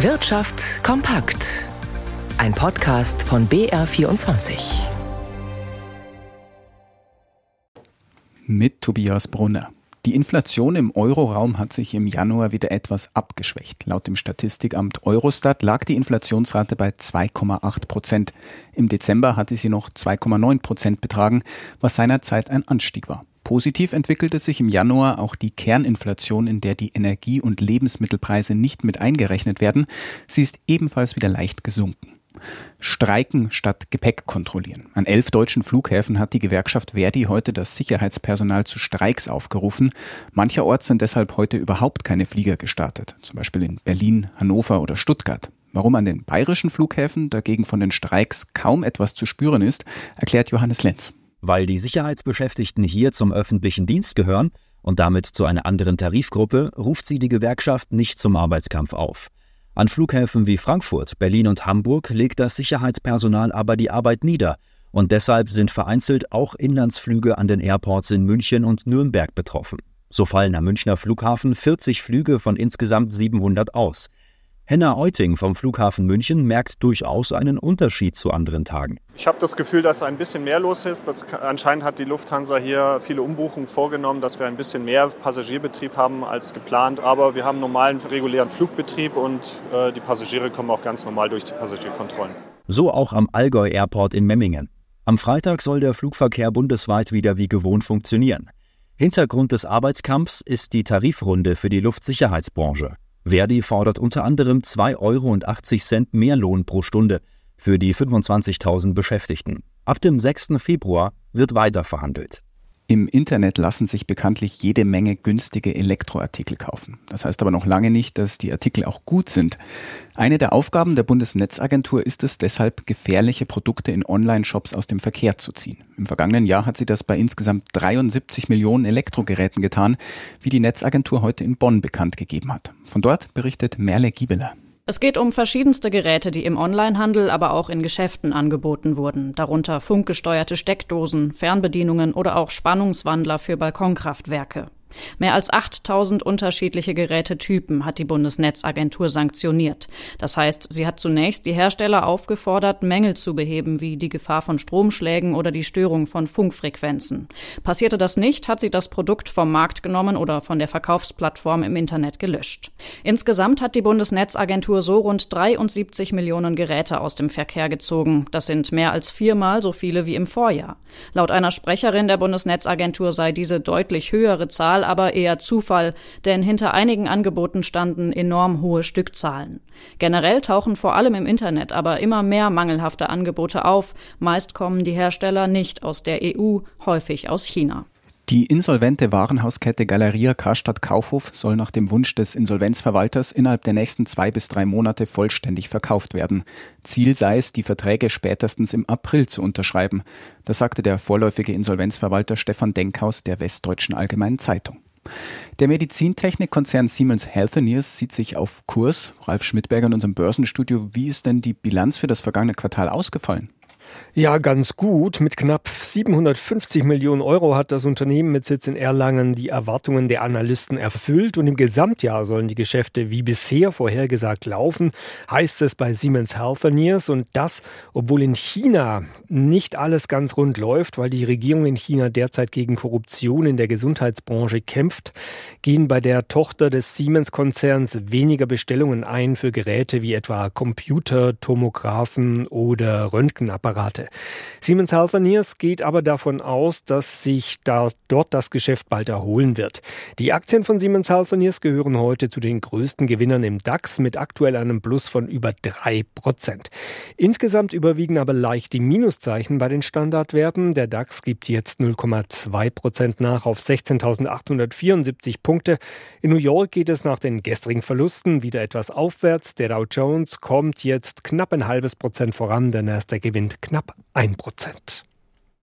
Wirtschaft kompakt. Ein Podcast von BR24. Mit Tobias Brunner. Die Inflation im Euroraum hat sich im Januar wieder etwas abgeschwächt. Laut dem Statistikamt Eurostat lag die Inflationsrate bei 2,8 Prozent. Im Dezember hatte sie noch 2,9 Prozent betragen, was seinerzeit ein Anstieg war. Positiv entwickelte sich im Januar auch die Kerninflation, in der die Energie- und Lebensmittelpreise nicht mit eingerechnet werden. Sie ist ebenfalls wieder leicht gesunken. Streiken statt Gepäck kontrollieren. An elf deutschen Flughäfen hat die Gewerkschaft Verdi heute das Sicherheitspersonal zu Streiks aufgerufen. Mancherorts sind deshalb heute überhaupt keine Flieger gestartet, zum Beispiel in Berlin, Hannover oder Stuttgart. Warum an den bayerischen Flughäfen dagegen von den Streiks kaum etwas zu spüren ist, erklärt Johannes Lenz. Weil die Sicherheitsbeschäftigten hier zum öffentlichen Dienst gehören und damit zu einer anderen Tarifgruppe, ruft sie die Gewerkschaft nicht zum Arbeitskampf auf. An Flughäfen wie Frankfurt, Berlin und Hamburg legt das Sicherheitspersonal aber die Arbeit nieder und deshalb sind vereinzelt auch Inlandsflüge an den Airports in München und Nürnberg betroffen. So fallen am Münchner Flughafen 40 Flüge von insgesamt 700 aus. Henna Euting vom Flughafen München merkt durchaus einen Unterschied zu anderen Tagen. Ich habe das Gefühl, dass ein bisschen mehr los ist. Das, anscheinend hat die Lufthansa hier viele Umbuchungen vorgenommen, dass wir ein bisschen mehr Passagierbetrieb haben als geplant. Aber wir haben normalen, regulären Flugbetrieb und äh, die Passagiere kommen auch ganz normal durch die Passagierkontrollen. So auch am Allgäu Airport in Memmingen. Am Freitag soll der Flugverkehr bundesweit wieder wie gewohnt funktionieren. Hintergrund des Arbeitskampfs ist die Tarifrunde für die Luftsicherheitsbranche. Verdi fordert unter anderem 2,80 Euro mehr Lohn pro Stunde für die 25.000 Beschäftigten. Ab dem 6. Februar wird weiter verhandelt. Im Internet lassen sich bekanntlich jede Menge günstige Elektroartikel kaufen. Das heißt aber noch lange nicht, dass die Artikel auch gut sind. Eine der Aufgaben der Bundesnetzagentur ist es deshalb, gefährliche Produkte in Online-Shops aus dem Verkehr zu ziehen. Im vergangenen Jahr hat sie das bei insgesamt 73 Millionen Elektrogeräten getan, wie die Netzagentur heute in Bonn bekannt gegeben hat. Von dort berichtet Merle Giebeler. Es geht um verschiedenste Geräte, die im Onlinehandel, aber auch in Geschäften angeboten wurden, darunter funkgesteuerte Steckdosen, Fernbedienungen oder auch Spannungswandler für Balkonkraftwerke. Mehr als 8000 unterschiedliche Gerätetypen hat die Bundesnetzagentur sanktioniert. Das heißt, sie hat zunächst die Hersteller aufgefordert, Mängel zu beheben, wie die Gefahr von Stromschlägen oder die Störung von Funkfrequenzen. Passierte das nicht, hat sie das Produkt vom Markt genommen oder von der Verkaufsplattform im Internet gelöscht. Insgesamt hat die Bundesnetzagentur so rund 73 Millionen Geräte aus dem Verkehr gezogen. Das sind mehr als viermal so viele wie im Vorjahr. Laut einer Sprecherin der Bundesnetzagentur sei diese deutlich höhere Zahl aber eher Zufall, denn hinter einigen Angeboten standen enorm hohe Stückzahlen. Generell tauchen vor allem im Internet aber immer mehr mangelhafte Angebote auf, meist kommen die Hersteller nicht aus der EU, häufig aus China. Die insolvente Warenhauskette Galeria Karstadt Kaufhof soll nach dem Wunsch des Insolvenzverwalters innerhalb der nächsten zwei bis drei Monate vollständig verkauft werden. Ziel sei es, die Verträge spätestens im April zu unterschreiben. Das sagte der vorläufige Insolvenzverwalter Stefan Denkhaus der Westdeutschen Allgemeinen Zeitung. Der Medizintechnikkonzern Siemens Healthineers sieht sich auf Kurs. Ralf Schmidberger in unserem Börsenstudio. Wie ist denn die Bilanz für das vergangene Quartal ausgefallen? Ja, ganz gut. Mit knapp 750 Millionen Euro hat das Unternehmen mit Sitz in Erlangen die Erwartungen der Analysten erfüllt und im Gesamtjahr sollen die Geschäfte wie bisher vorhergesagt laufen, heißt es bei Siemens Healthineers und das, obwohl in China nicht alles ganz rund läuft, weil die Regierung in China derzeit gegen Korruption in der Gesundheitsbranche kämpft, gehen bei der Tochter des Siemens-Konzerns weniger Bestellungen ein für Geräte wie etwa Computer, Tomographen oder Röntgenapparate. Apparate. Siemens Healthineers geht aber davon aus, dass sich da, dort das Geschäft bald erholen wird. Die Aktien von Siemens Healthineers gehören heute zu den größten Gewinnern im DAX mit aktuell einem Plus von über drei Prozent. Insgesamt überwiegen aber leicht die Minuszeichen bei den Standardwerten. Der DAX gibt jetzt 0,2 Prozent nach auf 16.874 Punkte. In New York geht es nach den gestrigen Verlusten wieder etwas aufwärts. Der Dow Jones kommt jetzt knapp ein halbes Prozent voran. Der Nasdaq gewinnt knapp 1 Prozent.